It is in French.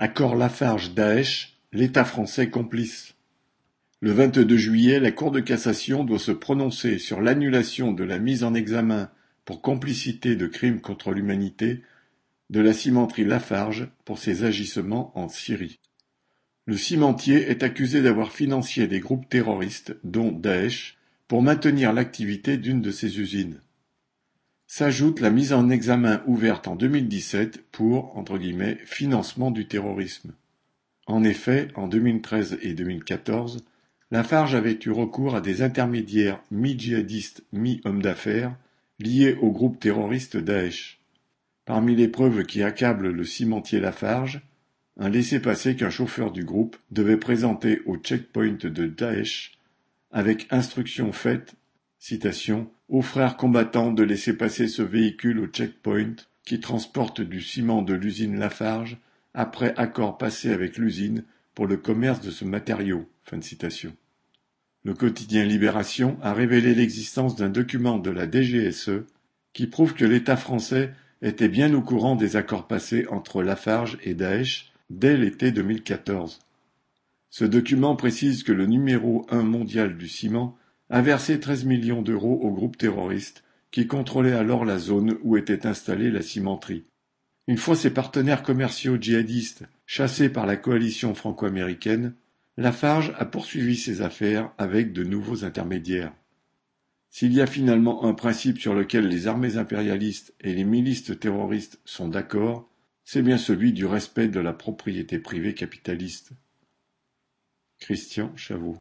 Accord Lafarge-Daech, l'État français complice. Le vingt-deux juillet, la Cour de cassation doit se prononcer sur l'annulation de la mise en examen pour complicité de crimes contre l'humanité de la cimenterie Lafarge pour ses agissements en Syrie. Le cimentier est accusé d'avoir financé des groupes terroristes, dont Daesh, pour maintenir l'activité d'une de ses usines. S'ajoute la mise en examen ouverte en 2017 pour entre guillemets, financement du terrorisme. En effet, en 2013 et 2014, Lafarge avait eu recours à des intermédiaires mi-djihadistes, mi-hommes d'affaires, liés au groupe terroriste Daesh. Parmi les preuves qui accablent le cimentier Lafarge, un laissez-passer qu'un chauffeur du groupe devait présenter au checkpoint de Daesh avec instruction faite, aux frères combattants de laisser passer ce véhicule au checkpoint qui transporte du ciment de l'usine Lafarge après accord passé avec l'usine pour le commerce de ce matériau. Le quotidien Libération a révélé l'existence d'un document de la DGSE qui prouve que l'État français était bien au courant des accords passés entre Lafarge et Daesh dès l'été 2014. Ce document précise que le numéro un mondial du ciment a versé 13 millions d'euros au groupe terroriste qui contrôlait alors la zone où était installée la cimenterie. Une fois ses partenaires commerciaux djihadistes chassés par la coalition franco-américaine, Lafarge a poursuivi ses affaires avec de nouveaux intermédiaires. S'il y a finalement un principe sur lequel les armées impérialistes et les milices terroristes sont d'accord, c'est bien celui du respect de la propriété privée capitaliste. Christian Chavot